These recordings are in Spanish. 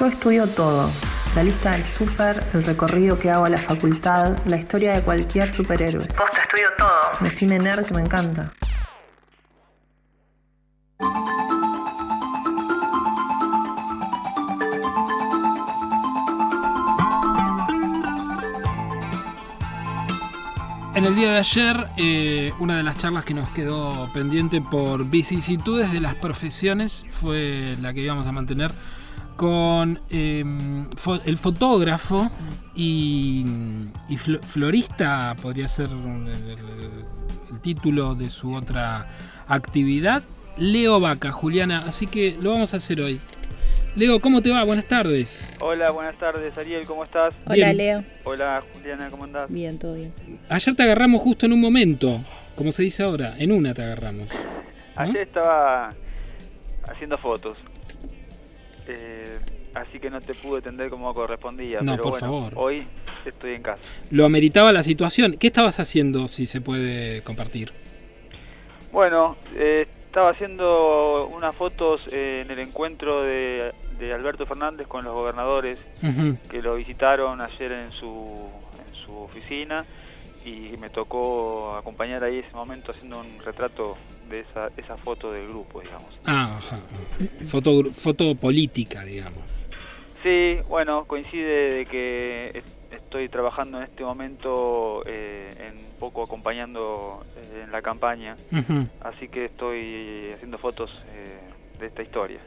Yo estudio todo. La lista del súper, el recorrido que hago a la facultad, la historia de cualquier superhéroe. Posta, estudio todo. Decime nerd que me encanta. En el día de ayer, eh, una de las charlas que nos quedó pendiente por vicisitudes de las profesiones fue la que íbamos a mantener con eh, fo- el fotógrafo y, y flo- florista, podría ser el, el- el título de su otra actividad, Leo Vaca, Juliana. Así que lo vamos a hacer hoy. Leo, ¿cómo te va? Buenas tardes. Hola, buenas tardes, Ariel, ¿cómo estás? Hola Bien. Leo. Hola, Juliana, ¿cómo andás? Bien, todo bien. Ayer te agarramos justo en un momento, como se dice ahora, en una te agarramos. Ayer estaba haciendo fotos, eh, así que no te pude atender como correspondía, No, pero por bueno, favor. hoy estoy en casa. Lo ameritaba la situación. ¿Qué estabas haciendo, si se puede compartir? Bueno, eh, estaba haciendo unas fotos eh, en el encuentro de, de Alberto Fernández con los gobernadores que lo visitaron ayer en su, en su oficina y me tocó acompañar ahí ese momento haciendo un retrato de esa, esa foto del grupo, digamos. Ah, ajá. Foto, foto política, digamos. Sí, bueno, coincide de que es- estoy trabajando en este momento eh, en un poco acompañando eh, en la campaña, así que estoy haciendo fotos eh, de esta historia.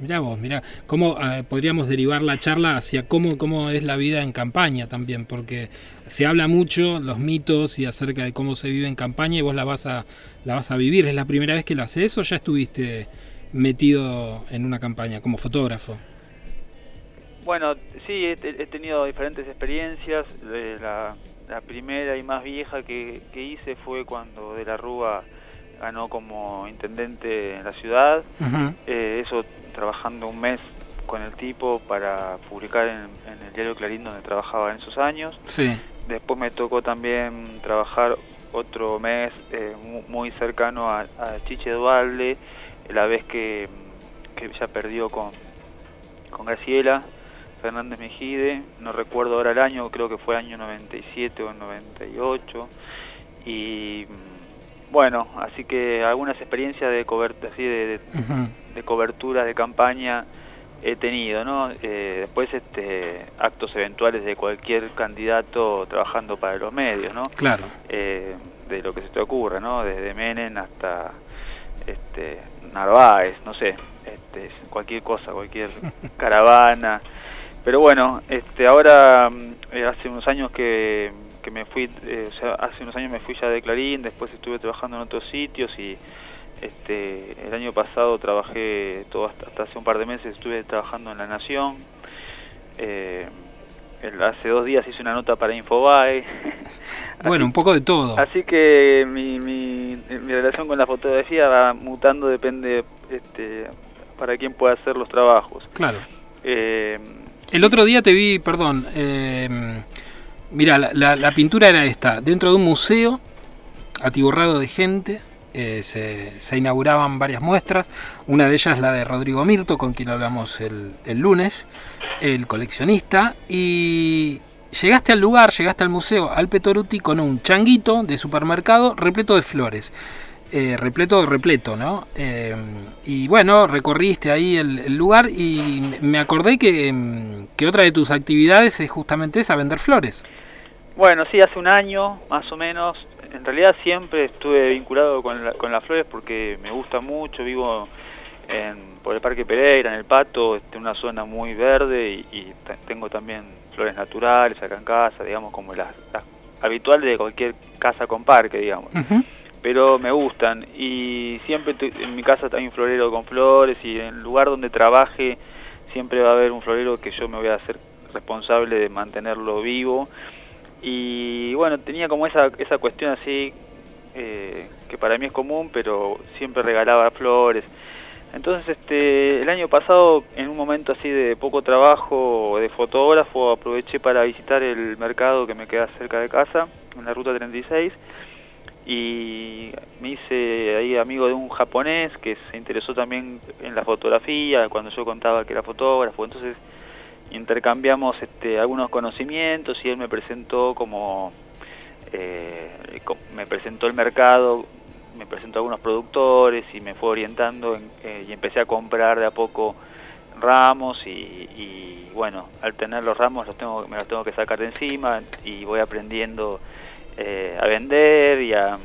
Mirá vos, mirá, cómo eh, podríamos derivar la charla hacia cómo, cómo es la vida en campaña también, porque se habla mucho los mitos y acerca de cómo se vive en campaña y vos la vas a, la vas a vivir. ¿Es la primera vez que lo haces o ya estuviste metido en una campaña como fotógrafo? Bueno, sí, he, he tenido diferentes experiencias. Eh, la, la primera y más vieja que, que hice fue cuando De la Rúa ganó como intendente en la ciudad. Eh, eso trabajando un mes con el tipo para publicar en, en el diario Clarín donde trabajaba en esos años. Sí. Después me tocó también trabajar otro mes eh, mu- muy cercano a, a Chiche Dualde, la vez que, que ya perdió con, con Graciela Fernández Mejide, no recuerdo ahora el año, creo que fue año 97 o 98. Y mm, bueno, así que algunas experiencias de cobertura, así de. De cobertura de campaña he tenido, ¿no? Eh, después este, actos eventuales de cualquier candidato trabajando para los medios, ¿no? Claro. Eh, de lo que se te ocurra, ¿no? Desde Menem hasta este, Narváez, no sé, este, cualquier cosa, cualquier caravana. Pero bueno, este, ahora mm, eh, hace unos años que, que me fui, eh, o sea, hace unos años me fui ya de Clarín, después estuve trabajando en otros sitios y este, el año pasado trabajé, todo hasta, hasta hace un par de meses estuve trabajando en La Nación. Eh, el- hace dos días hice una nota para Infobae. Bueno, un poco de todo. Así que mi, mi, mi relación con la fotografía va mutando, depende este, para quién pueda hacer los trabajos. Claro. Eh, El otro día te vi, perdón, eh, mira, la, la- la pintura era esta, dentro de un museo, atiborrado de gente, eh, se, inauguraban varias muestras, una de ellas la de Rodrigo Mirto, con quien hablamos el, el lunes, el coleccionista, y llegaste al lugar, llegaste al museo, al Petoruti, con un changuito de supermercado repleto de flores. eh, repleto, repleto, ¿no? Eh, y bueno, recorriste ahí el, el lugar y me acordé que, que otra de tus actividades es justamente esa, vender flores. Bueno, sí, hace un año más o menos. En realidad siempre estuve vinculado con, la- con las flores porque me gusta mucho. Vivo en, por el Parque Pereira, en el Pato, este, una zona muy verde y, y te- tengo también flores naturales acá en casa, digamos, como las, las habituales de cualquier casa con parque, digamos. Pero me gustan y siempre tu- en mi casa hay un florero con flores y en el lugar donde trabaje siempre va a haber un florero que yo me voy a hacer responsable de mantenerlo vivo y bueno, tenía como esa, esa cuestión así, eh, que para mí es común, pero siempre regalaba flores. Entonces, este, el año pasado, en un momento así de poco trabajo de fotógrafo, aproveché para visitar el mercado que me queda cerca de casa, en la ruta 36, y me hice ahí amigo de un japonés que se interesó también en la fotografía, cuando yo contaba que era fotógrafo, entonces intercambiamos este, algunos conocimientos y él me presentó como eh, me presentó el mercado, me presentó algunos productores y me fue orientando eh, y empecé a comprar de a poco ramos y, bueno, al tener los ramos los tengo, me los tengo que sacar de encima y voy aprendiendo eh, a vender y a,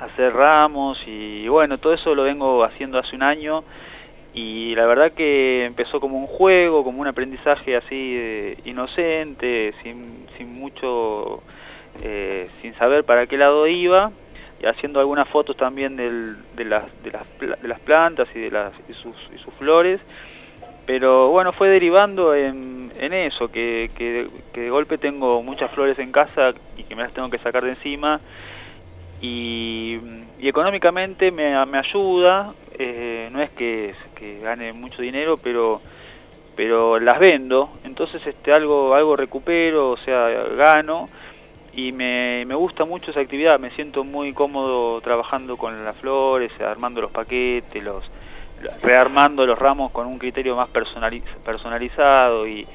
hacer ramos y bueno, todo eso lo vengo haciendo hace un año y la verdad que empezó como un juego, como un aprendizaje así inocente, sin, sin mucho eh, sin saber para qué lado iba, y haciendo algunas fotos también de, las, de, las, de, las, plantas y de, las, sus, sus, flores, pero bueno, fue derivando en, eso, que, que, de golpe tengo muchas flores en casa y que me las tengo que sacar de encima, y, económicamente me, me ayuda, eh, no es que, gane mucho dinero, pero pero las vendo, entonces este algo algo recupero, o sea, gano. Y me, me, gusta mucho esa actividad, me siento muy cómodo trabajando con las flores, armando los paquetes, los rearmando los ramos con un criterio más personalizado. Y,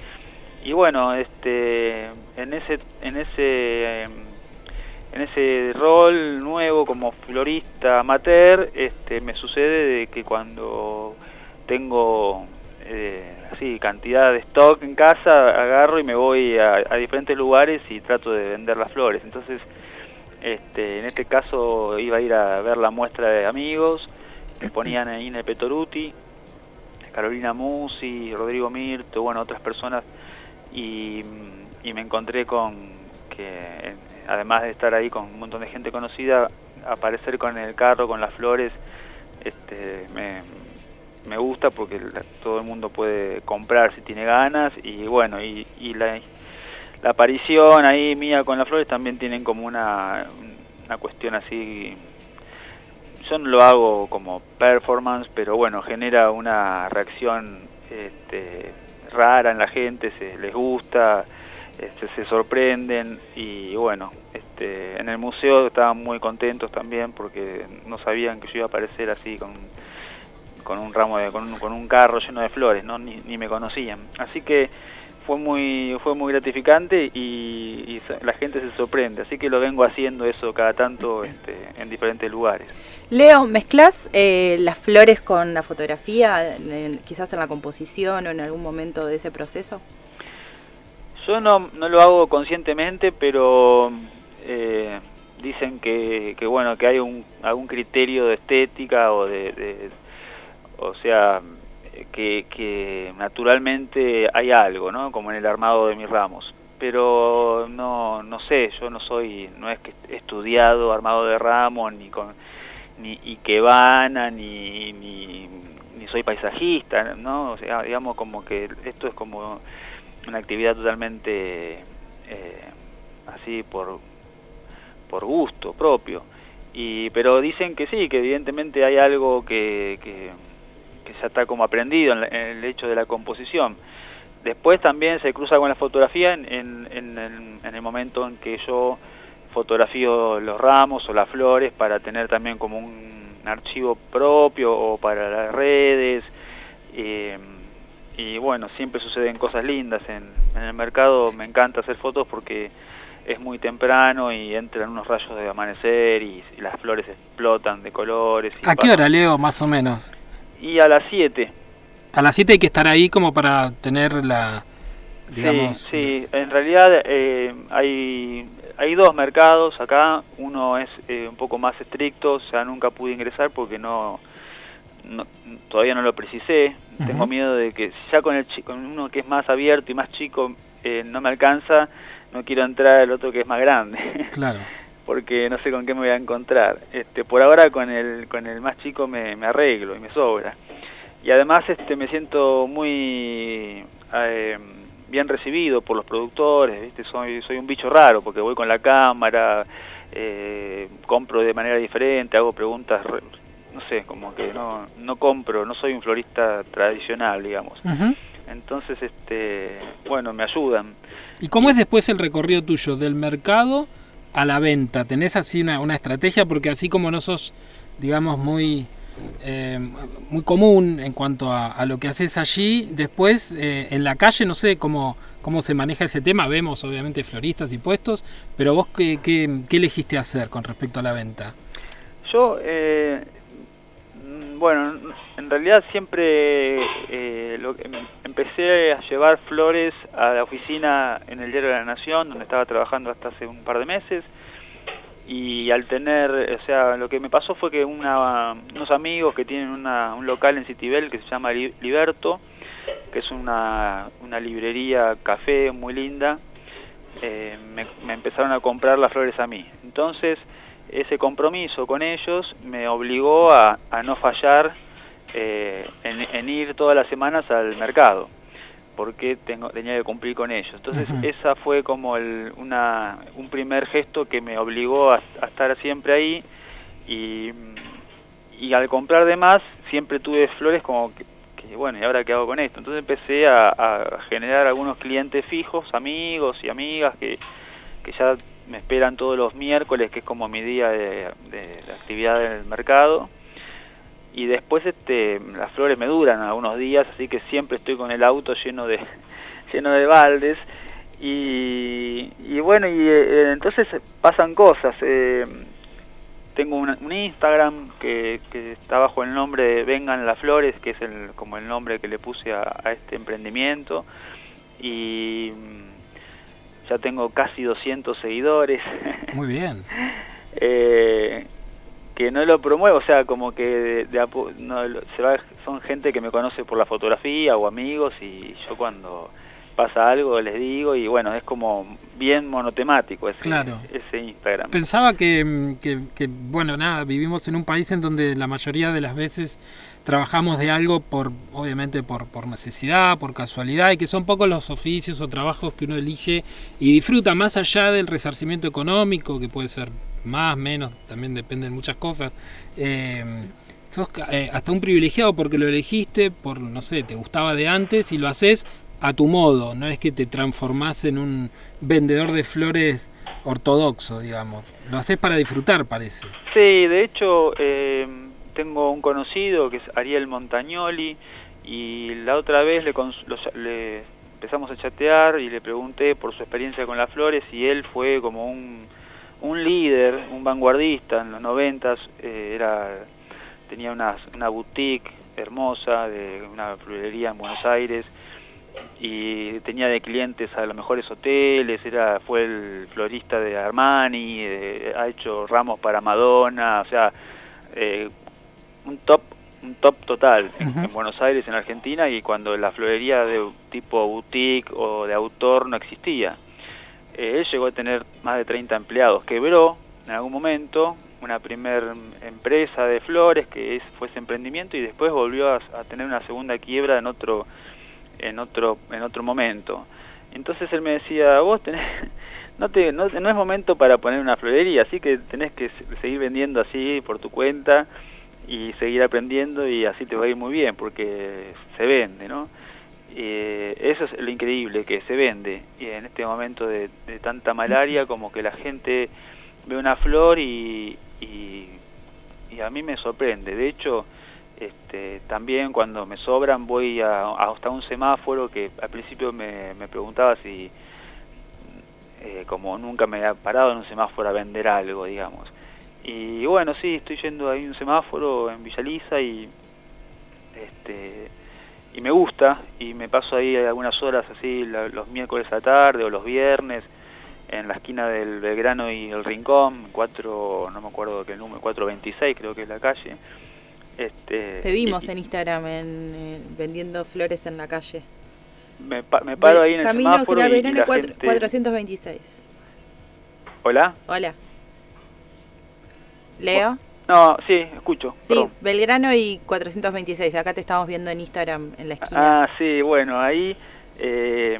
y bueno, este en ese en ese en ese rol nuevo como florista amateur, este me sucede de que cuando tengo eh, así cantidad de stock en casa, agarro y me voy a, diferentes lugares y trato de vender las flores. Entonces, este, en este caso iba a ir a ver la muestra de amigos que ponían ahí en Petoruti, Carolina Musi, Rodrigo Mirto, bueno, otras personas, y me encontré con que, además de estar ahí con un montón de gente conocida, aparecer con el carro, con las flores, este, me, me gusta porque todo el mundo puede comprar si tiene ganas y bueno, y, la, aparición ahí mía con las flores también tienen como una, una cuestión así, yo no lo hago como performance, pero bueno, genera una reacción este, rara en la gente, se les gusta, este, se sorprenden y bueno, este, en el museo estaban muy contentos también porque no sabían que yo iba a aparecer así con con un ramo de, con, un, con un carro lleno de flores, ¿no? Ni, ni, me conocían. Así que fue muy, fue muy gratificante y, la gente se sorprende. Así que lo vengo haciendo eso cada tanto este, en diferentes lugares. Leo, ¿mezclas eh, las flores con la fotografía, quizás en la composición o en algún momento de ese proceso? Yo no, no lo hago conscientemente, pero eh, dicen que, que, bueno que hay un, algún criterio de estética o de o sea, que, naturalmente hay algo, ¿no? Como en el armado de mis ramos. Pero no, no sé, yo no soy, no es que estudiado armado de ramos, ni con, ni Ikebana, ni, ni, ni soy paisajista, ¿no? O sea, digamos como que esto es como una actividad totalmente eh, así por, por gusto propio. Y, pero dicen que sí, que evidentemente hay algo que, que que ya está como aprendido en, el hecho de la composición. Después también se cruza con la fotografía en, en, el momento en que yo fotografío los ramos o las flores para tener también como un archivo propio o para las redes. Eh, y bueno, siempre suceden cosas lindas. En, el mercado me encanta hacer fotos porque es muy temprano y entran unos rayos de amanecer y, las flores explotan de colores. ¿A qué hora, Leo, más o menos? y a las 7. A las 7 hay que estar ahí como para tener la, digamos... Sí, en realidad eh, hay, hay dos mercados acá, uno es eh, un poco más estricto, o sea, nunca pude ingresar porque no, todavía no lo precisé, tengo miedo de que ya con, el, con uno que es más abierto y más chico eh, no me alcanza, no quiero entrar al otro que es más grande. Claro. porque no sé con qué me voy a encontrar. Este, por ahora con el, con el más chico me, me arreglo y me sobra. Y además este, me siento muy eh, bien recibido por los productores, ¿viste? Soy, soy un bicho raro porque voy con la cámara, eh, compro de manera diferente, hago preguntas, no sé, como que no, no compro, no soy un florista tradicional, digamos. Entonces, este, bueno, me ayudan. ¿Y cómo es después el recorrido tuyo del mercado? a la venta? ¿Tenés así una, una estrategia? Porque así como no sos, digamos, muy eh, muy común en cuanto a, lo que haces allí. Después, eh, en la calle, no sé cómo, cómo se maneja ese tema. Vemos, obviamente, floristas y puestos, pero vos, ¿qué, qué, elegiste hacer con respecto a la venta? Yo, eh, bueno, en realidad siempre lo, empecé a llevar flores a la oficina en el Diario de la Nación, donde estaba trabajando hasta hace un par de meses y al tener, o sea, lo que me pasó fue que unos amigos que tienen un local en Citibel que se llama Liberto, que es una, una librería café muy linda, eh, me, empezaron a comprar las flores a mí. Entonces, ese compromiso con ellos me obligó a, a no fallar eh, en, en ir todas las semanas al mercado porque tengo, tenía que cumplir con ellos. Entonces esa fue como el, una, un primer gesto que me obligó a, estar siempre ahí y, y, al comprar de más siempre tuve flores como que, bueno, ¿y ahora qué hago con esto? Entonces empecé a, generar algunos clientes fijos, amigos y amigas que, que ya me esperan todos los miércoles, que es como mi día de, de actividad en el mercado. Y después este las flores me duran algunos días así que siempre estoy con el auto lleno de lleno de baldes. Y, y bueno y eh, entonces pasan cosas. Eh, tengo un Instagram que, que, está bajo el nombre de Vengan las Flores, que es el, como el nombre que le puse a, este emprendimiento. Y ya tengo casi 200 seguidores. Muy bien. eh, que no lo promuevo, o sea, como que de, no, se va, son gente que me conoce por la fotografía o amigos y yo cuando pasa algo les digo y bueno, es como bien monotemático ese, ese Instagram. Pensaba que, que, que, bueno, nada, vivimos en un país en donde la mayoría de las veces trabajamos de algo por, obviamente, por, por necesidad, por casualidad, y que son pocos los oficios o trabajos que uno elige y disfruta más allá del resarcimiento económico, que puede ser más, menos, también depende de muchas cosas. Eh, sos eh, hasta un privilegiado porque lo elegiste, por, no sé, te gustaba de antes y lo haces a tu modo, no es que te transformás en un vendedor de flores ortodoxo, digamos. Lo haces para disfrutar, parece. Sí, de hecho, eh, tengo un conocido que es Ariel Montagnoli y la otra vez le, le empezamos a chatear y le pregunté por su experiencia con las flores y él fue como un un líder, un vanguardista. En los noventas, eh, era, tenía una, una boutique hermosa de una florería en Buenos Aires y tenía de clientes a los mejores hoteles, era fue el florista de Armani, eh, ha hecho ramos para Madonna, o sea, eh, un top un top total en, Buenos Aires, en Argentina, y cuando la florería de tipo boutique o de autor no existía. Eh, él llegó a tener más de 30 empleados. Quebró en algún momento una primer empresa de flores que es, fue ese emprendimiento y después volvió a, tener una segunda quiebra en otro, en otro, en otro momento. Entonces él me decía, vos tenés, no, te, no, no es momento para poner una florería, así que tenés que seguir vendiendo así por tu cuenta y seguir aprendiendo y así te va a ir muy bien porque se vende, ¿no? Eh, eso es lo increíble, que se vende. Y en este momento de, tanta malaria, como que la gente ve una flor y, y, a mí me sorprende. De hecho, este, también cuando me sobran voy a, hasta un semáforo que al principio me, me preguntaba si, eh, como nunca me había parado en un semáforo a vender algo, digamos. Y bueno, sí, estoy yendo ahí un semáforo en Villaliza y este y me gusta y me paso ahí algunas horas así los miércoles a tarde o los viernes en la esquina del Belgrano y el Rincón, 4, no me acuerdo qué número, 426 creo que es la calle. Este, Te vimos en Instagram en, vendiendo flores en la calle. Me, me paro ahí en el Camino semáforo Belgrano y 426. ¿Hola? Hola. ¿Leo? No, sí, escucho. Sí, Belgrano y 426. Acá te estamos viendo en Instagram, en la esquina. Ah, sí, bueno, ahí eh,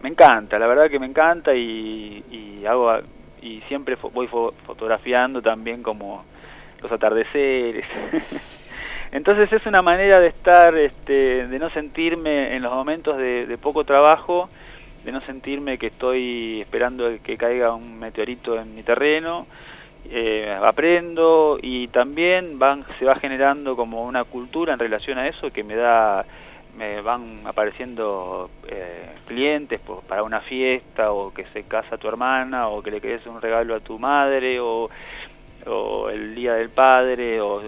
me encanta, la verdad que me encanta y, y hago y siempre voy fotografiando también como los atardeceres. Entonces es una manera de estar, este, de no sentirme en los momentos de, de poco trabajo, de no sentirme que estoy esperando que caiga un meteorito en mi terreno eh, aprendo y también van, se va generando como una cultura en relación a eso que me da me van apareciendo eh, clientes para una fiesta o que se casa tu hermana o que le querés un regalo a tu madre o, el día del padre o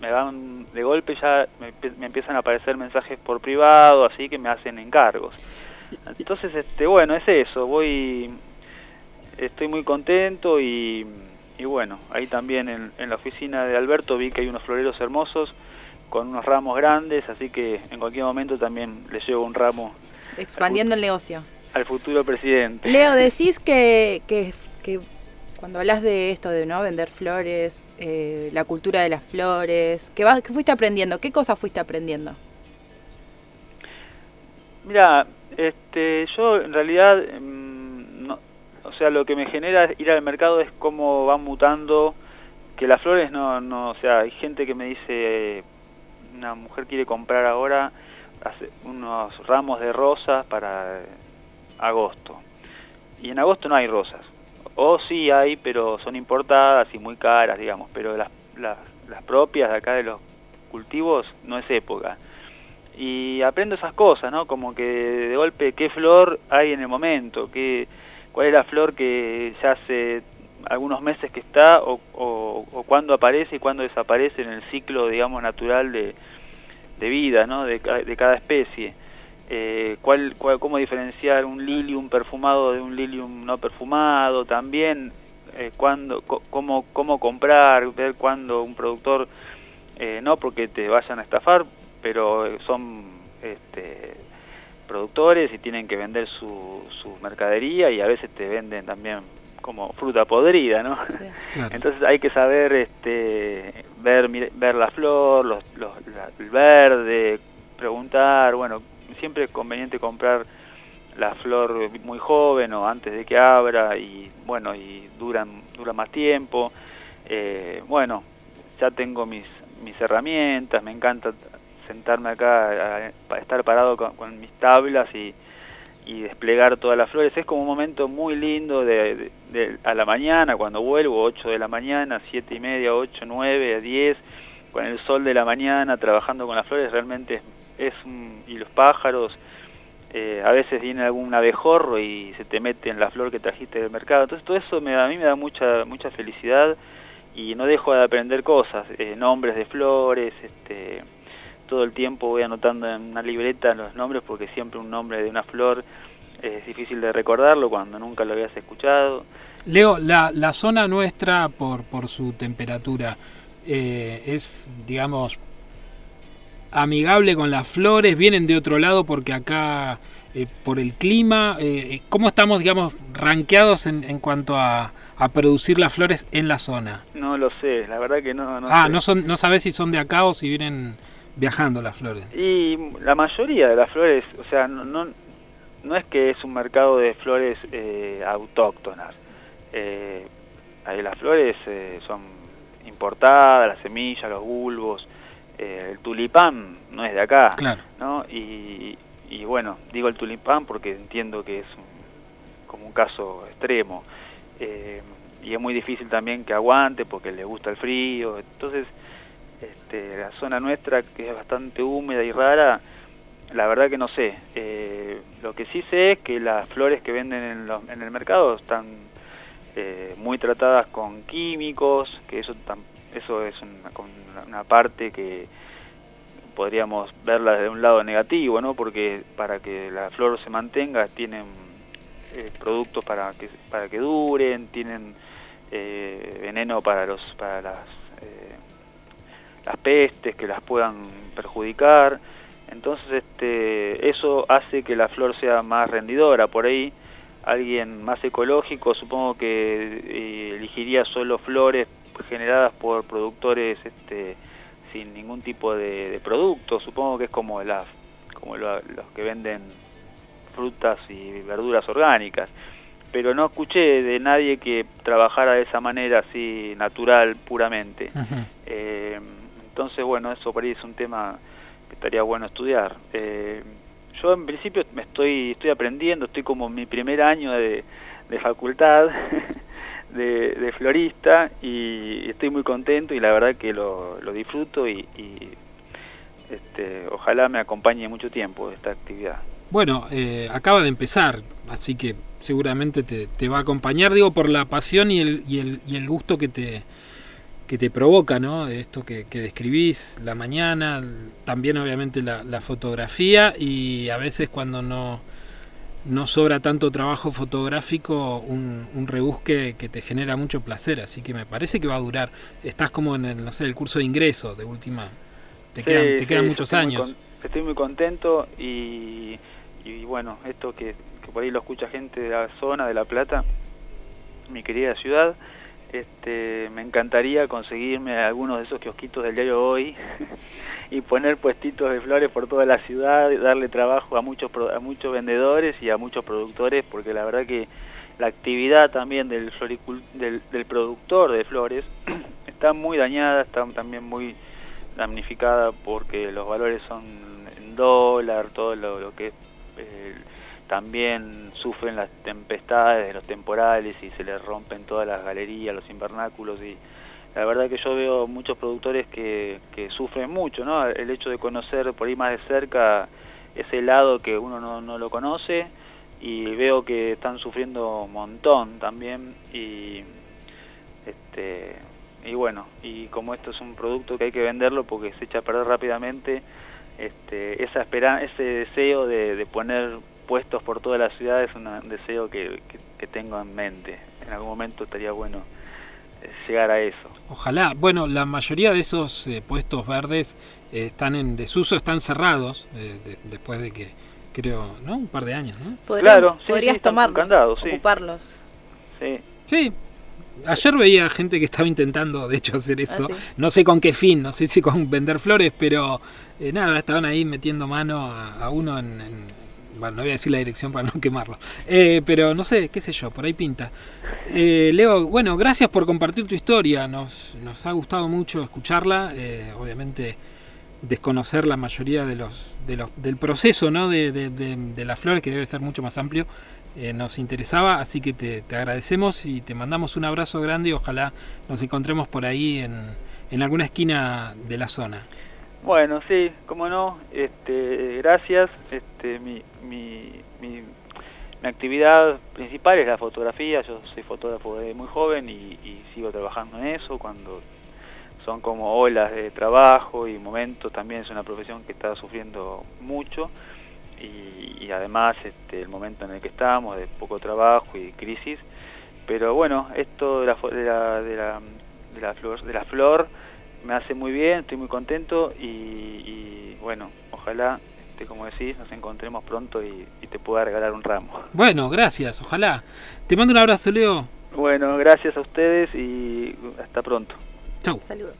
me van de golpe ya me, me, empiezan a aparecer mensajes por privado así que me hacen encargos. Entonces este bueno es eso voy estoy muy contento y y bueno, ahí también en, la oficina de Alberto vi que hay unos floreros hermosos con unos ramos grandes, así que en cualquier momento también le llevo un ramo. Expandiendo el negocio. Al futuro presidente. Leo, decís que, que, cuando hablas de esto, de no vender flores, eh, la cultura de las flores, ¿qué, vas, ¿qué fuiste aprendiendo? ¿Qué cosas fuiste aprendiendo? Mira, este, yo en realidad... Mm, o sea, lo que me genera ir al mercado es cómo van mutando, que las flores no, no, o sea, hay gente que me dice, una mujer quiere comprar ahora unos ramos de rosas para agosto. Y en agosto no hay rosas. O sí hay, pero son importadas y muy caras, digamos, pero las, las, las propias de acá de los cultivos no es época. Y aprendo esas cosas, ¿no? Como que de golpe qué flor hay en el momento, qué cuál es la flor que ya hace algunos meses que está o, o, cuándo aparece y cuándo desaparece en el ciclo, digamos, natural de, vida, ¿no? De, cada especie. Eh, cómo diferenciar un lilium perfumado de un lilium no perfumado, también eh, cuándo, cómo, cómo comprar, ver cuándo un productor, eh, no porque te vayan a estafar, pero son este, productores y tienen que vender su, su mercadería y a veces te venden también como fruta podrida, ¿no? Entonces hay que saber este, ver, ver la flor, los, los, el verde, preguntar, bueno, siempre es conveniente comprar la flor muy joven o antes de que abra y bueno, y duran, dura más tiempo. Eh, bueno, ya tengo mis, mis herramientas, me encanta sentarme acá, a, estar parado con, mis tablas y, desplegar todas las flores. Es como un momento muy lindo de, a la mañana, cuando vuelvo, 8 de la mañana, 7 y media, 8, 9, 10, con el sol de la mañana, trabajando con las flores, realmente es, y los pájaros, eh, a veces viene algún abejorro y se te mete en la flor que trajiste del mercado. Entonces todo eso me, a mí me da mucha, mucha felicidad y no dejo de aprender cosas, eh, nombres de flores, este todo el tiempo voy anotando en una libreta los nombres porque siempre un nombre de una flor es difícil de recordarlo cuando nunca lo habías escuchado. Leo, la, la zona nuestra por, por su temperatura eh, es, digamos, amigable con las flores, vienen de otro lado porque acá, eh, por el clima, eh, ¿cómo estamos, digamos, rankeados en, en cuanto a, a, producir las flores en la zona? No lo sé, la verdad que no. no ah, no, son, no sabes si son de acá o si vienen viajando las flores. Y la mayoría de las flores, o sea, no, no, es que es un mercado de flores eh, autóctonas. Eh, ahí las flores eh, son importadas, las semillas, los bulbos. Eh, el tulipán no es de acá. Claro. ¿no? Y, y bueno, digo el tulipán porque entiendo que es como un caso extremo. y es muy difícil también que aguante porque le gusta el frío. Entonces, este, la zona nuestra, que es bastante húmeda y rara, la verdad que no sé. Eh, lo que sí sé es que las flores que venden en, el mercado están eh, muy tratadas con químicos, que eso, eso es una, parte que podríamos verla desde un lado negativo, ¿no? Porque para que la flor se mantenga tienen eh, productos para que para que duren, tienen veneno para los para las las pestes que las puedan perjudicar. Entonces este, eso hace que la flor sea más rendidora. Por ahí alguien más ecológico supongo que eh, elegiría solo flores generadas por productores este, sin ningún tipo de, producto. Supongo que es como, las, como los que venden frutas y verduras orgánicas. Pero no escuché de nadie que trabajara de esa manera así natural puramente. Entonces, bueno, eso por ahí es un tema que estaría bueno estudiar. Eh, yo en principio me estoy, estoy aprendiendo, estoy como en mi primer año de, facultad, de, florista y estoy muy contento y la verdad que lo, disfruto y, este, ojalá me acompañe mucho tiempo esta actividad. Bueno, eh, acaba de empezar, así que seguramente te, va a acompañar, digo, por la pasión y el, y el, y el gusto que te, que te provoca, ¿no? Esto que, describís, la mañana, también obviamente la, fotografía y a veces cuando no, no sobra tanto trabajo fotográfico, un, un, rebusque que te genera mucho placer, así que me parece que va a durar. Estás como en el, no sé, el curso de ingreso de última, te quedan, te quedan muchos años. estoy muy contento y, bueno, esto que, que por ahí lo escucha gente de la zona de La Plata, mi querida ciudad, este, me encantaría conseguirme algunos de esos kiosquitos del diario hoy y poner puestitos de flores por toda la ciudad, darle trabajo a muchos a muchos vendedores y a muchos productores, porque la verdad que la actividad también del, del, productor de flores está muy dañada, está también muy damnificada porque los valores son en dólar, todo lo, que es también sufren las tempestades de los temporales y se les rompen todas las galerías, los invernáculos y la verdad que yo veo muchos productores que, que sufren mucho, ¿no? El hecho de conocer por ahí más de cerca ese lado que uno no, no lo conoce y veo que están sufriendo un montón también y este y bueno y como esto es un producto que hay que venderlo porque se echa a perder rápidamente este esa esperanza ese deseo de, de poner puestos por toda la ciudad es un deseo que, tengo en mente. En algún momento estaría bueno eh, llegar a eso. Ojalá. Bueno, la mayoría de esos eh, puestos verdes eh, están en desuso, están cerrados después de que, creo, ¿no? Un par de años, ¿no? claro, podrías tomarlos, ocuparlos. Sí. Sí. Ayer veía gente que estaba intentando, de hecho, hacer eso. Ah, no sé con qué fin, no sé si con vender flores, pero nada, estaban ahí metiendo mano a, uno en bueno, no voy a decir la dirección para no quemarlo, eh, pero no sé, qué sé yo, por ahí pinta. Eh, Leo, bueno, gracias por compartir tu historia, nos, nos ha gustado mucho escucharla, eh, obviamente desconocer la mayoría de los, de los del proceso ¿no? de, de, las flores, que debe ser mucho más amplio, nos interesaba, así que te, te, agradecemos y te mandamos un abrazo grande y ojalá nos encontremos por ahí en, en alguna esquina de la zona. Bueno, sí, cómo no, este, gracias. Este, mi, mi, actividad principal es la fotografía, yo soy fotógrafo desde muy joven y, sigo trabajando en eso cuando son como olas de trabajo y momentos, también es una profesión que está sufriendo mucho y, además este, el momento en el que estamos de poco trabajo y crisis, pero bueno, esto de la, de la, de la, de la flor, de la flor me hace muy bien, estoy muy contento y, bueno, ojalá, este, como decís, nos encontremos pronto y, te pueda regalar un ramo. Bueno, gracias, ojalá. Te mando un abrazo, Leo. Bueno, gracias a ustedes y hasta pronto. Chau. Saludos.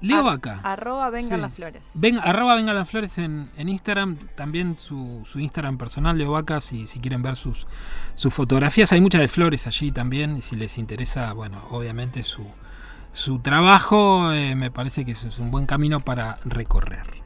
Leo Vaca. Arroba vengan las flores. Ven, arroba vengan las flores en, Instagram. También su, su, Instagram personal, Leo Vaca, si, si quieren ver sus, sus fotografías. Hay muchas de flores allí también. Y si les interesa, bueno, obviamente su, su trabajo eh, me parece que es un buen camino para recorrer.